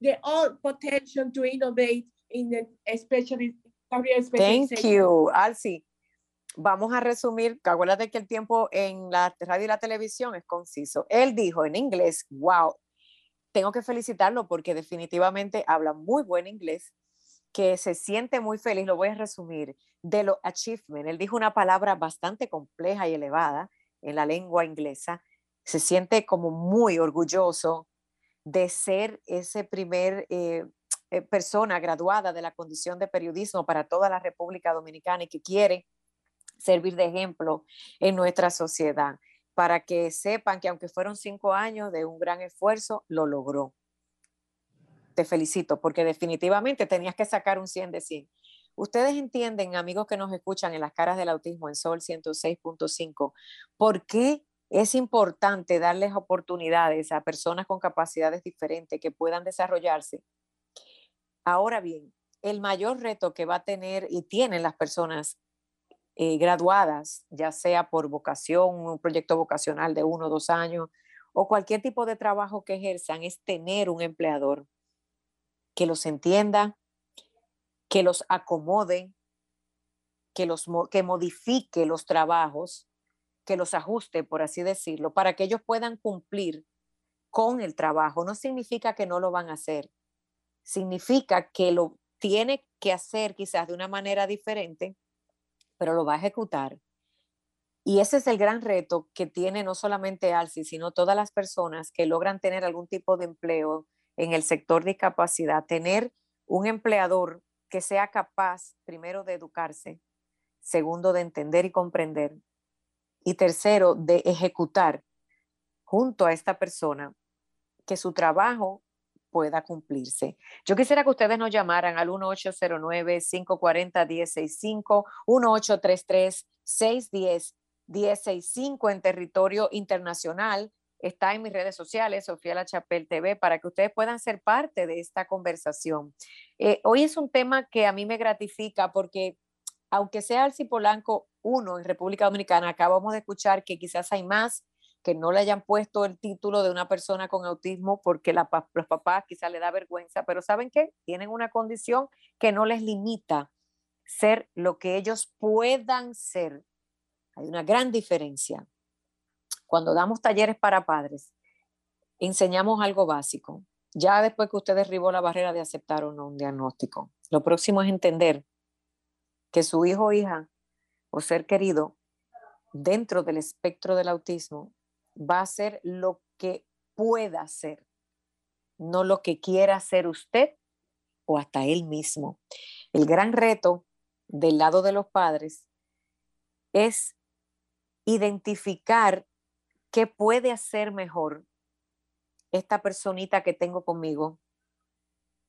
their own potential to innovate in the especially career. Thank you, Alci. Vamos a resumir, que acuérdate que el tiempo en la radio y la televisión es conciso. Él dijo en inglés, wow, tengo que felicitarlo porque definitivamente habla muy buen inglés, que se siente muy feliz, lo voy a resumir, de los achievements. Él dijo una palabra bastante compleja y elevada en la lengua inglesa. Se siente como muy orgulloso de ser ese primer eh, eh, persona graduada de la condición de periodismo para toda la República Dominicana y que quiere servir de ejemplo en nuestra sociedad, para que sepan que aunque fueron cinco años de un gran esfuerzo, lo logró. Te felicito porque definitivamente tenías que sacar un 100 de 100. Ustedes entienden, amigos que nos escuchan en las caras del autismo en Sol 106.5, por qué es importante darles oportunidades a personas con capacidades diferentes que puedan desarrollarse. Ahora bien, el mayor reto que va a tener y tienen las personas eh, graduadas, ya sea por vocación, un proyecto vocacional de uno o dos años, o cualquier tipo de trabajo que ejerzan, es tener un empleador que los entienda, que los acomode, que, los, que modifique los trabajos, que los ajuste, por así decirlo, para que ellos puedan cumplir con el trabajo. No significa que no lo van a hacer, significa que lo tiene que hacer quizás de una manera diferente, pero lo va a ejecutar. Y ese es el gran reto que tiene no solamente ALSI, sino todas las personas que logran tener algún tipo de empleo en el sector de discapacidad, tener un empleador que sea capaz, primero, de educarse, segundo, de entender y comprender, y tercero, de ejecutar junto a esta persona que su trabajo pueda cumplirse. Yo quisiera que ustedes nos llamaran al 1809-540-1065, 1833-610-1065 en territorio internacional. Está en mis redes sociales, Sofía La Chapel TV, para que ustedes puedan ser parte de esta conversación. Eh, hoy es un tema que a mí me gratifica porque, aunque sea el Cipolanco 1 en República Dominicana, acabamos de escuchar que quizás hay más que no le hayan puesto el título de una persona con autismo porque la, los papás quizá le da vergüenza, pero ¿saben qué? Tienen una condición que no les limita ser lo que ellos puedan ser. Hay una gran diferencia. Cuando damos talleres para padres, enseñamos algo básico. Ya después que usted derribó la barrera de aceptar o no un diagnóstico, lo próximo es entender que su hijo o hija o ser querido dentro del espectro del autismo va a ser lo que pueda ser, no lo que quiera hacer usted o hasta él mismo. El gran reto del lado de los padres es identificar qué puede hacer mejor esta personita que tengo conmigo.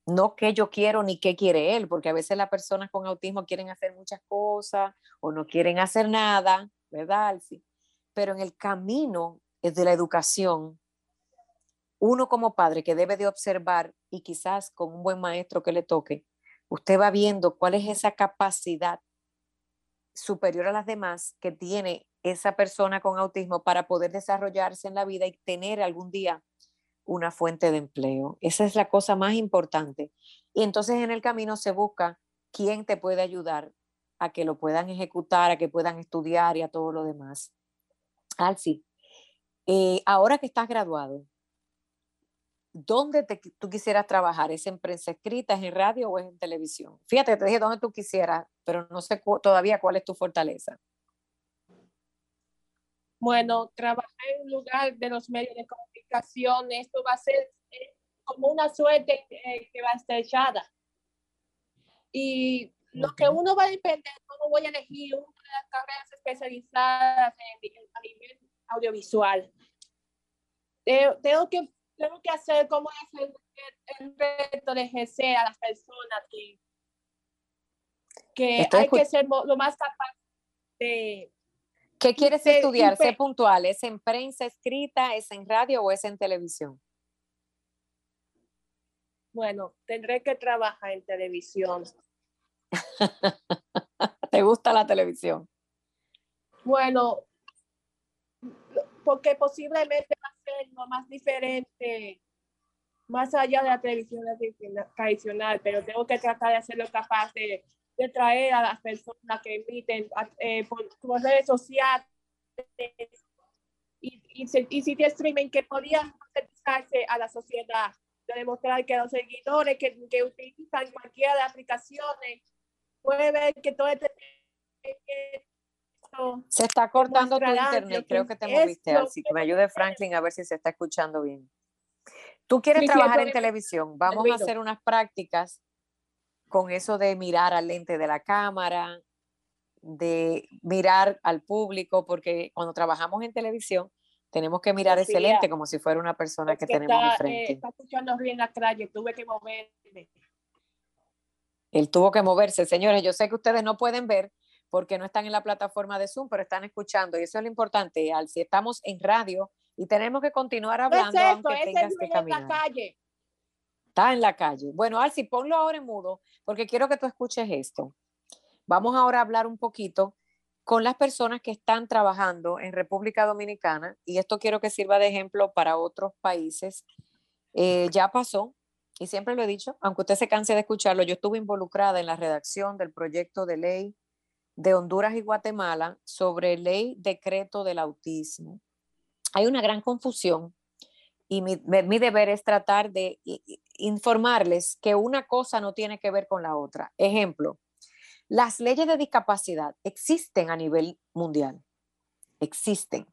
No qué yo quiero ni qué quiere él, porque a veces las personas con autismo quieren hacer muchas cosas o no quieren hacer nada, ¿verdad, sí Pero en el camino es de la educación, uno como padre que debe de observar y quizás con un buen maestro que le toque, usted va viendo cuál es esa capacidad superior a las demás que tiene esa persona con autismo para poder desarrollarse en la vida y tener algún día una fuente de empleo. Esa es la cosa más importante. Y entonces en el camino se busca quién te puede ayudar a que lo puedan ejecutar, a que puedan estudiar y a todo lo demás. Alci, eh, ahora que estás graduado, ¿dónde tú quisieras trabajar? ¿Es en prensa escrita, es en radio o es en televisión? Fíjate, te dije dónde tú quisieras, pero no sé todavía cuál es tu fortaleza. Bueno, trabajar en un lugar de los medios de comunicación, esto va a ser eh, como una suerte que va a estar echada. Y lo que uno va a depender, cómo voy a elegir una de las carreras especializadas en, a nivel audiovisual. Tengo, que, tengo que hacer como es el, el, reto de ejercer a las personas que, que hay que ser lo más capaz de... ¿Qué quieres estudiar? Sé puntual. ¿Es en prensa escrita, es en radio o es en televisión? Bueno, tendré que trabajar en televisión. ¿Te gusta la televisión? Bueno, porque posiblemente va a ser lo más diferente, más allá de la televisión tradicional, pero tengo que tratar de hacerlo capaz de de traer a las personas que emiten eh, por, por, redes sociales y, y, y sitios streaming que podían acercarse a la sociedad, de demostrar que los seguidores que, que utilizan cualquiera de las aplicaciones puede ver que todo este se está cortando tu internet, creo que te moviste, así que me ayude Franklin a ver si se está escuchando bien. Tú quieres trabajar en televisión, vamos a hacer unas prácticas con eso de mirar al lente de la cámara, de mirar al público, porque cuando trabajamos en televisión tenemos que mirar ese lente como si fuera una persona que, tenemos está, enfrente. Eh, está escuchando bien la calle, tuve que moverme. Él tuvo que moverse. Señores, yo sé que ustedes no pueden ver, porque no están en la plataforma de Zoom, pero están escuchando. Y eso es lo importante, Al, si estamos en radio y tenemos que continuar hablando, es aunque es tengas que caminar. En la calle. Está en la calle. Bueno, Alci, ponlo ahora en mudo, porque quiero que tú escuches esto. Vamos ahora a hablar un poquito con las personas que están trabajando en República Dominicana, y esto quiero que sirva de ejemplo para otros países. Eh, ya pasó, y siempre lo he dicho, aunque usted se canse de escucharlo, yo estuve involucrada en la redacción del proyecto de ley de Honduras y Guatemala sobre ley decreto del autismo. Hay una gran confusión y mi, deber es tratar de informarles que una cosa no tiene que ver con la otra. Ejemplo, las leyes de discapacidad existen a nivel mundial, existen.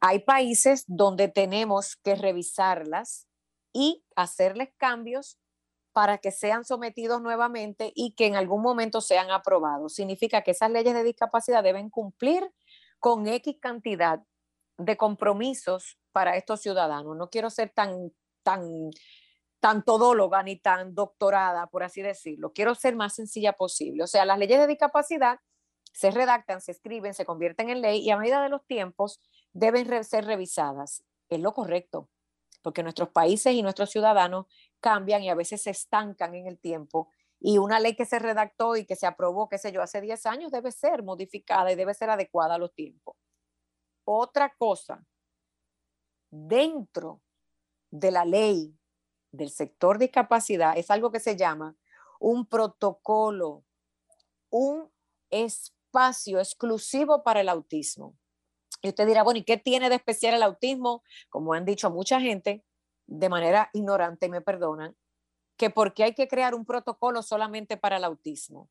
Hay países donde tenemos que revisarlas y hacerles cambios para que sean sometidos nuevamente y que en algún momento sean aprobados. Significa que esas leyes de discapacidad deben cumplir con X cantidad de compromisos para estos ciudadanos. No quiero ser tan, tan, todóloga ni tan doctorada, por así decirlo. Quiero ser más sencilla posible. O sea, las leyes de discapacidad se redactan, se escriben, se convierten en ley y a medida de los tiempos deben ser revisadas. Es lo correcto, porque nuestros países y nuestros ciudadanos cambian y a veces se estancan en el tiempo. Y una ley que se redactó y que se aprobó, qué sé yo, hace 10 años debe ser modificada y debe ser adecuada a los tiempos. Otra cosa, dentro de la ley del sector discapacidad es algo que se llama un protocolo, un espacio exclusivo para el autismo. Y usted dirá, bueno, ¿y qué tiene de especial el autismo? Como han dicho mucha gente, de manera ignorante, me perdonan, que porque hay que crear un protocolo solamente para el autismo.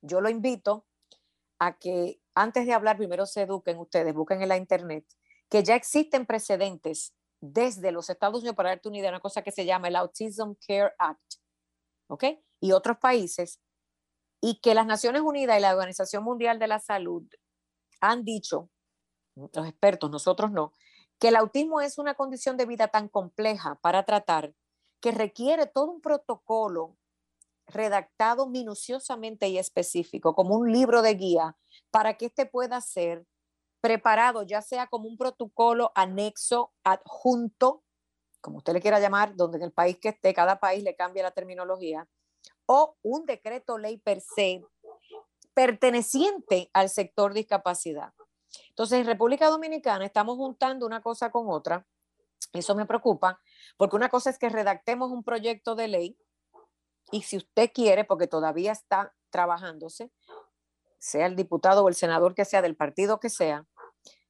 Yo lo invito a que antes de hablar primero se eduquen ustedes, busquen en la internet, que ya existen precedentes desde los Estados Unidos, para darte una idea, una cosa que se llama el Autism Care Act, ¿ok? Y otros países, y que las Naciones Unidas y la Organización Mundial de la Salud han dicho, los expertos, nosotros no, que el autismo es una condición de vida tan compleja para tratar que requiere todo un protocolo redactado minuciosamente y específico, como un libro de guía, para que éste pueda ser preparado, ya sea como un protocolo anexo, adjunto, como usted le quiera llamar, donde en el país que esté, cada país le cambia la terminología, o un decreto ley per se perteneciente al sector discapacidad. Entonces, en República Dominicana estamos juntando una cosa con otra. Eso me preocupa, porque una cosa es que redactemos un proyecto de ley y si usted quiere, porque todavía está trabajándose, sea el diputado o el senador que sea, del partido que sea,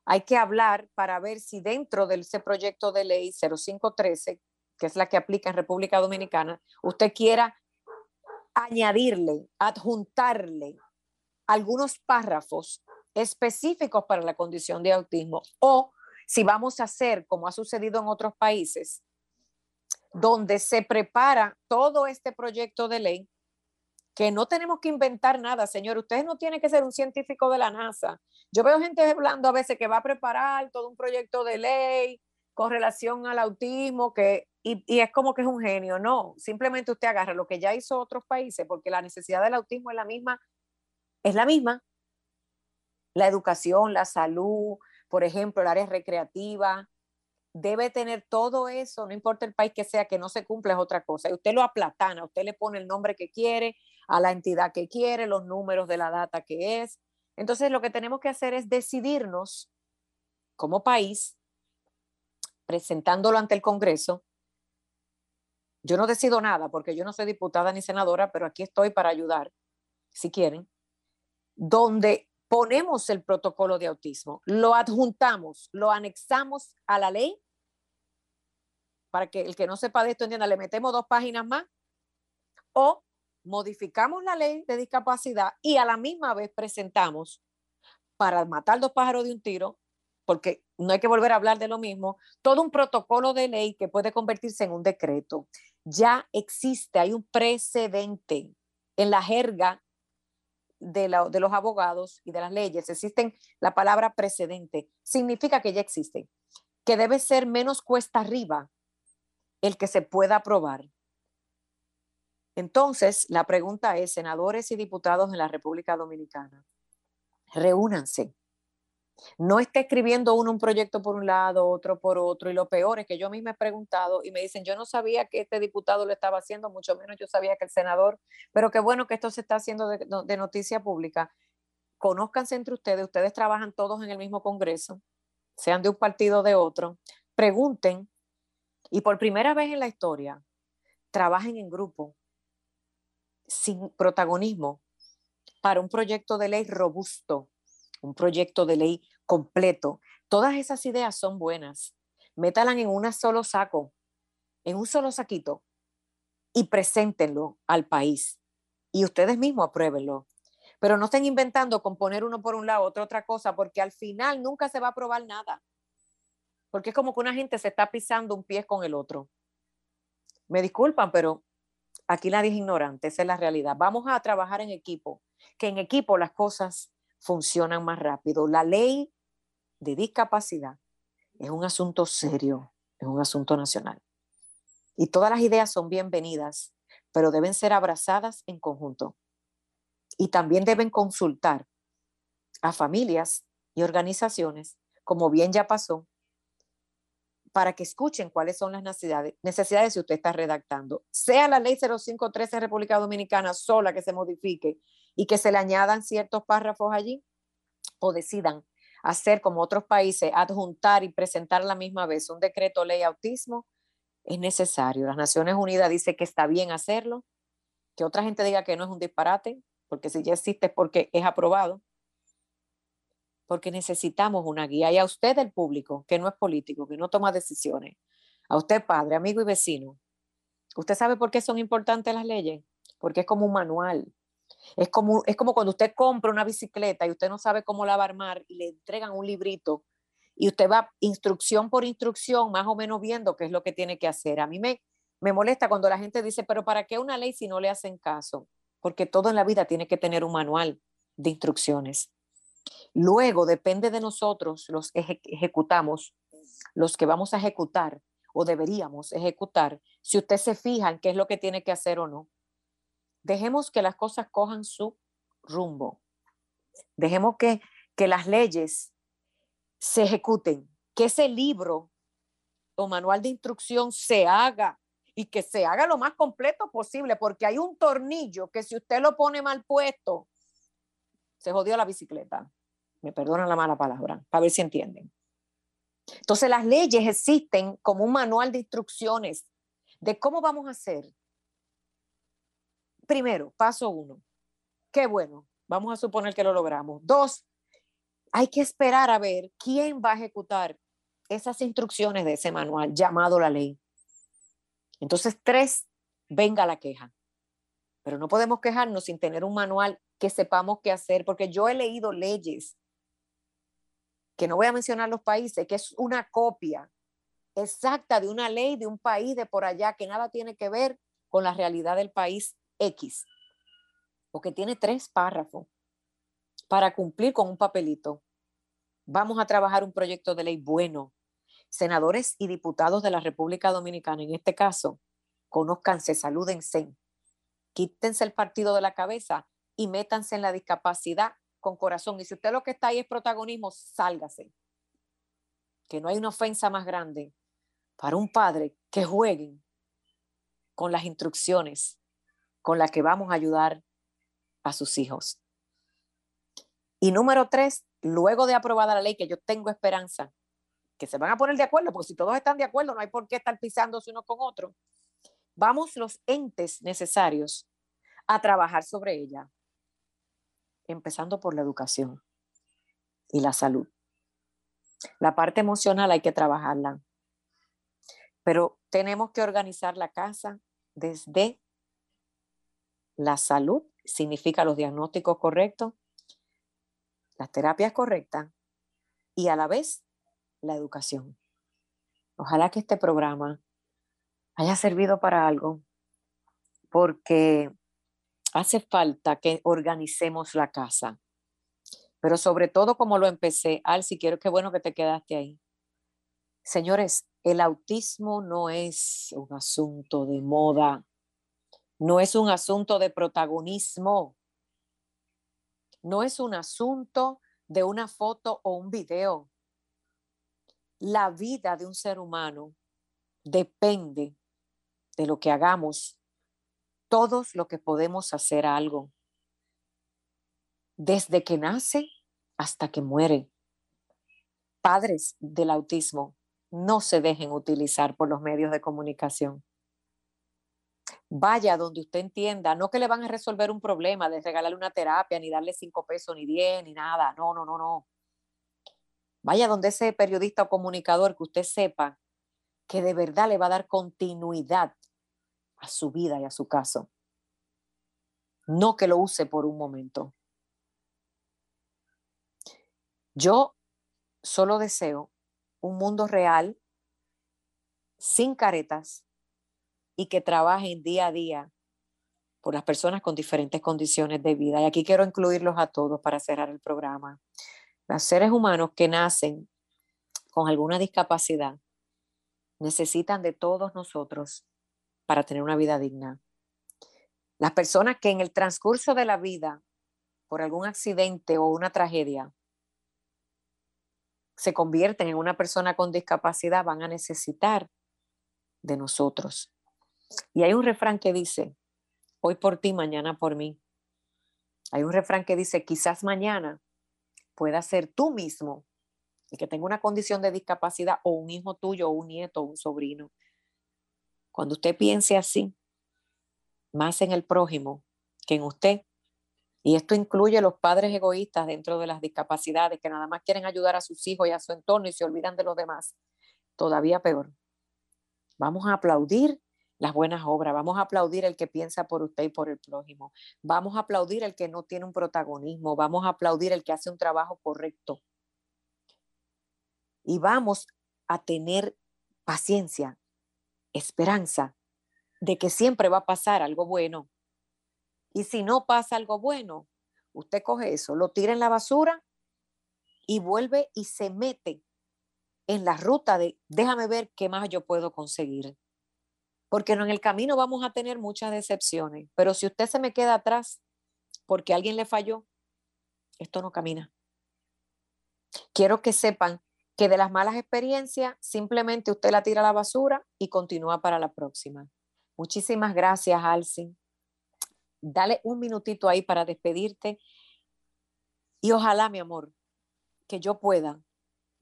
hay que hablar para ver si dentro de ese proyecto de ley 0513, que es la que aplica en República Dominicana, usted quiera añadirle, adjuntarle algunos párrafos específicos para la condición de autismo o si vamos a hacer, como ha sucedido en otros países, donde se prepara todo este proyecto de ley, que no tenemos que inventar nada, señor. Ustedes no tienen que ser un científico de la NASA. Yo veo gente hablando a veces que va a preparar todo un proyecto de ley con relación al autismo, que, y, y es como que es un genio. No, simplemente usted agarra lo que ya hizo otros países, porque la necesidad del autismo es la misma, es la misma la educación, la salud, por ejemplo, el área recreativa, debe tener todo eso, no importa el país que sea, que no se cumpla es otra cosa. Y usted lo aplatana, usted le pone el nombre que quiere, a la entidad que quiere, los números de la data que es. Entonces, lo que tenemos que hacer es decidirnos como país, presentándolo ante el Congreso. Yo no decido nada porque yo no soy diputada ni senadora, pero aquí estoy para ayudar si quieren, donde ponemos el protocolo de autismo, lo adjuntamos, lo anexamos a la ley, para que el que no sepa de esto entienda, le metemos dos páginas más, o modificamos la ley de discapacidad y a la misma vez presentamos para matar dos pájaros de un tiro, porque no hay que volver a hablar de lo mismo, todo un protocolo de ley que puede convertirse en un decreto. Ya existe, hay un precedente en la jerga de, los abogados y de las leyes. Existen la palabra precedente. Significa que ya existe, que debe ser menos cuesta arriba el que se pueda aprobar. Entonces, la pregunta es, senadores y diputados en la República Dominicana, reúnanse no está escribiendo uno un proyecto por un lado, otro por otro, y lo peor es que yo a mí me he preguntado y me dicen, yo no sabía que este diputado lo estaba haciendo, mucho menos yo sabía que el senador, pero qué bueno que esto se está haciendo de, de noticia pública. Conózcanse entre ustedes, ustedes trabajan todos en el mismo Congreso, sean de un partido o de otro, pregunten y por primera vez en la historia, trabajen en grupo, sin protagonismo, para un proyecto de ley robusto, un proyecto de ley completo. Todas esas ideas son buenas. Métalas en un solo saco, en un solo saquito y preséntenlo al país. Y ustedes mismos apruébenlo. Pero no estén inventando con poner uno por un lado, otro otra cosa, porque al final nunca se va a aprobar nada. Porque es como que una gente se está pisando un pie con el otro. Me disculpan, pero aquí nadie es ignorante, esa es la realidad. Vamos a trabajar en equipo, que en equipo las cosas funcionan más rápido. La ley de discapacidad es un asunto serio, es un asunto nacional. Y todas las ideas son bienvenidas, pero deben ser abrazadas en conjunto. Y también deben consultar a familias y organizaciones, como bien ya pasó, para que escuchen cuáles son las necesidades, necesidades si usted está redactando. Sea la ley 0513 República Dominicana sola que se modifique y que se le añadan ciertos párrafos allí o decidan hacer como otros países, adjuntar y presentar la misma vez un decreto ley autismo, es necesario. Las Naciones Unidas dice que está bien hacerlo, que otra gente diga que no es un disparate, porque si ya existe es porque es aprobado, porque necesitamos una guía. Y a usted, el público, que no es político, que no toma decisiones, a usted, padre, amigo y vecino, ¿usted sabe por qué son importantes las leyes? Porque es como un manual. Es como, es como cuando usted compra una bicicleta y usted no sabe cómo la va a armar y le entregan un librito y usted va instrucción por instrucción, más o menos viendo qué es lo que tiene que hacer. A mí me, me molesta cuando la gente dice, pero ¿para qué una ley si no le hacen caso? Porque todo en la vida tiene que tener un manual de instrucciones. Luego depende de nosotros, los ejecutamos, los que vamos a ejecutar o deberíamos ejecutar, si usted se fija en qué es lo que tiene que hacer o no. Dejemos que las cosas cojan su rumbo. Dejemos que, que las leyes se ejecuten, que ese libro o manual de instrucción se haga y que se haga lo más completo posible, porque hay un tornillo que si usted lo pone mal puesto, se jodió la bicicleta. Me perdonan la mala palabra, para ver si entienden. Entonces las leyes existen como un manual de instrucciones de cómo vamos a hacer. Primero, paso uno. Qué bueno, vamos a suponer que lo logramos. Dos, hay que esperar a ver quién va a ejecutar esas instrucciones de ese manual llamado la ley. Entonces, tres, venga la queja. Pero no podemos quejarnos sin tener un manual que sepamos qué hacer, porque yo he leído leyes, que no voy a mencionar los países, que es una copia exacta de una ley de un país de por allá que nada tiene que ver con la realidad del país X, porque tiene tres párrafos para cumplir con un papelito. Vamos a trabajar un proyecto de ley bueno. Senadores y diputados de la República Dominicana, en este caso, conózcanse, salúdense, quítense el partido de la cabeza y métanse en la discapacidad con corazón. Y si usted lo que está ahí es protagonismo, sálgase. Que no hay una ofensa más grande para un padre que jueguen con las instrucciones con las que vamos a ayudar a sus hijos. Y número tres, luego de aprobada la ley, que yo tengo esperanza, que se van a poner de acuerdo, porque si todos están de acuerdo, no hay por qué estar pisándose uno con otro. Vamos los entes necesarios a trabajar sobre ella. empezando por la educación y la salud. La parte emocional hay que trabajarla, pero tenemos que organizar la casa desde la salud, significa los diagnósticos correctos, las terapias correctas y a la vez la educación. Ojalá que este programa haya servido para algo, porque hace falta que organicemos la casa. Pero sobre todo como lo empecé, Alci, quiero que bueno que te quedaste ahí. Señores, el autismo no es un asunto de moda, no es un asunto de protagonismo, no es un asunto de una foto o un video. La vida de un ser humano depende de lo que hagamos, todos lo que podemos hacer algo, desde que nace hasta que muere. Padres del autismo, no se dejen utilizar por los medios de comunicación. Vaya donde usted entienda, no que le van a resolver un problema de regalarle una terapia, ni darle cinco pesos, ni diez, ni nada. No, no, no, no. Vaya donde ese periodista o comunicador que usted sepa que de verdad le va a dar continuidad a su vida y a su caso. No que lo use por un momento. Yo solo deseo un mundo real, sin caretas y que trabajen día a día por las personas con diferentes condiciones de vida. Y aquí quiero incluirlos a todos para cerrar el programa. Los seres humanos que nacen con alguna discapacidad necesitan de todos nosotros para tener una vida digna. Las personas que en el transcurso de la vida, por algún accidente o una tragedia, se convierten en una persona con discapacidad, van a necesitar de nosotros. Y hay un refrán que dice, hoy por ti, mañana por mí. Hay un refrán que dice, quizás mañana pueda ser tú mismo el que tenga una condición de discapacidad o un hijo tuyo o un nieto o un sobrino. Cuando usted piense así, más en el prójimo que en usted, y esto incluye los padres egoístas dentro de las discapacidades que nada más quieren ayudar a sus hijos y a su entorno y se olvidan de los demás. Todavía peor. Vamos a aplaudir las buenas obras, vamos a aplaudir el que piensa por usted y por el prójimo, vamos a aplaudir el que no tiene un protagonismo, vamos a aplaudir el que hace un trabajo correcto. Y vamos a tener paciencia, esperanza de que siempre va a pasar algo bueno y si no pasa algo bueno, usted coge eso, lo tira en la basura y vuelve y se mete en la ruta de déjame ver qué más yo puedo conseguir. Porque en el camino vamos a tener muchas decepciones, pero si usted se me queda atrás porque alguien le falló, esto no camina. Quiero que sepan que de las malas experiencias simplemente usted la tira a la basura y continúa para la próxima. Muchísimas gracias, Alcin dale un minutito ahí para despedirte. Y ojalá, mi amor, que yo pueda,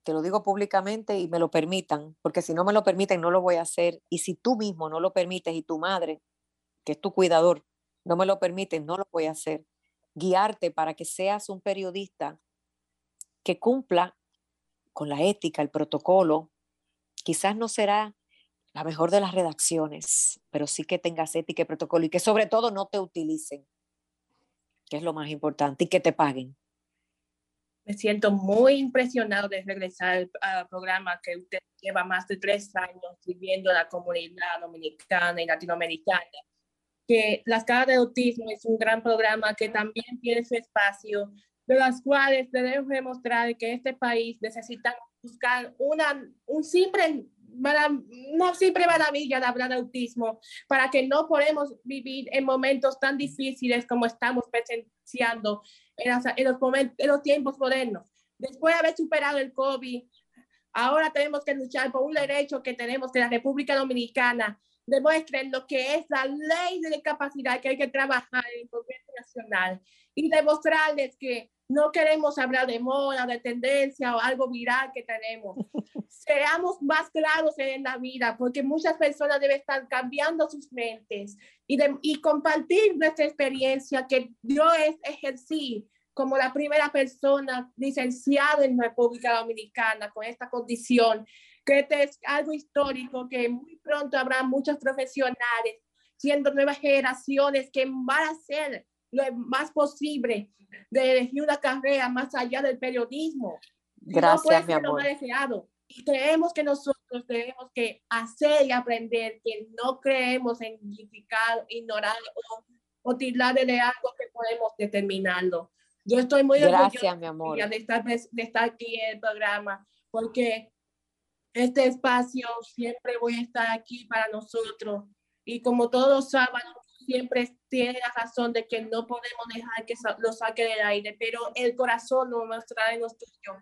te lo digo públicamente y me lo permitan, porque si no me lo permiten, no lo voy a hacer. Y si tú mismo no lo permites y tu madre, que es tu cuidador, no me lo permiten, no lo voy a hacer. Guiarte para que seas un periodista que cumpla con la ética, el protocolo. Quizás no será la mejor de las redacciones, pero sí que tengas ética y protocolo y que sobre todo no te utilicen, que es lo más importante, y que te paguen. Me siento muy impresionado de regresar al programa que usted lleva más de tres años sirviendo a la comunidad dominicana y latinoamericana. Que Las Caras de Autismo es un gran programa que también tiene su espacio, de las cuales debemos demostrar que este país necesita buscar una, un simple no siempre de hablar de autismo, para que no podemos vivir en momentos tan difíciles como estamos presenciando en, los, tiempos modernos. Después de haber superado el COVID, ahora tenemos que luchar por un derecho que tenemos que la República Dominicana demuestre lo que es la ley de discapacidad que hay que trabajar en el Congreso Nacional y demostrarles que no queremos hablar de moda, de tendencia o algo viral que tenemos. Seamos más claros en la vida, porque muchas personas deben estar cambiando sus mentes y, y compartir nuestra experiencia que yo es ejercí como la primera persona licenciada en República Dominicana con esta condición, que este es algo histórico, que muy pronto habrá muchos profesionales, siendo nuevas generaciones que van a hacer lo más posible de elegir una carrera más allá del periodismo. Gracias, mi amor. Y creemos que nosotros tenemos que hacer y aprender que no creemos en significar, ignorar o, o tirarle de algo que podemos determinarlo. Yo estoy muy Gracias, mi amor. De estar, de estar aquí en el programa, porque este espacio siempre voy a estar aquí para nosotros. Y como todos saben, siempre tiene la razón de que no podemos dejar que lo saque del aire, pero el corazón nos muestra en los tuyos.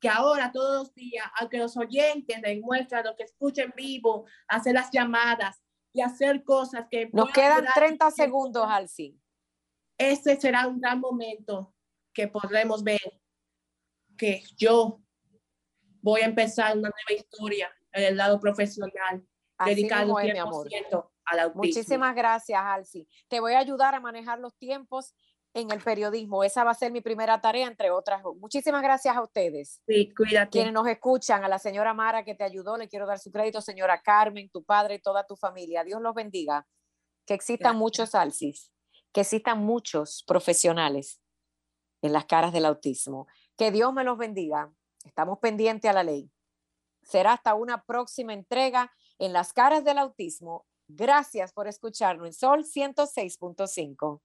Que ahora, todos los días, aunque los oyentes demuestran lo que escuchen vivo, hacer las llamadas y hacer cosas que. Nos quedan 30 segundos, Alci. Ese será un gran momento que podremos ver que yo voy a empezar una nueva historia en el lado profesional, dedicado 100% al autismo. Muchísimas gracias, Alci. Te voy a ayudar a manejar los tiempos en el periodismo. Esa va a ser mi primera tarea, entre otras. Muchísimas gracias a ustedes. Sí, cuídate. Quienes nos escuchan, a la señora Mara que te ayudó, le quiero dar su crédito, señora Carmen, tu padre y toda tu familia. Dios los bendiga. Que existan muchos Alcis, que existan muchos profesionales en las caras del autismo. Que Dios me los bendiga. Estamos pendientes a la ley. Será hasta una próxima entrega en las caras del autismo. Gracias por escucharnos en Sol 106.5.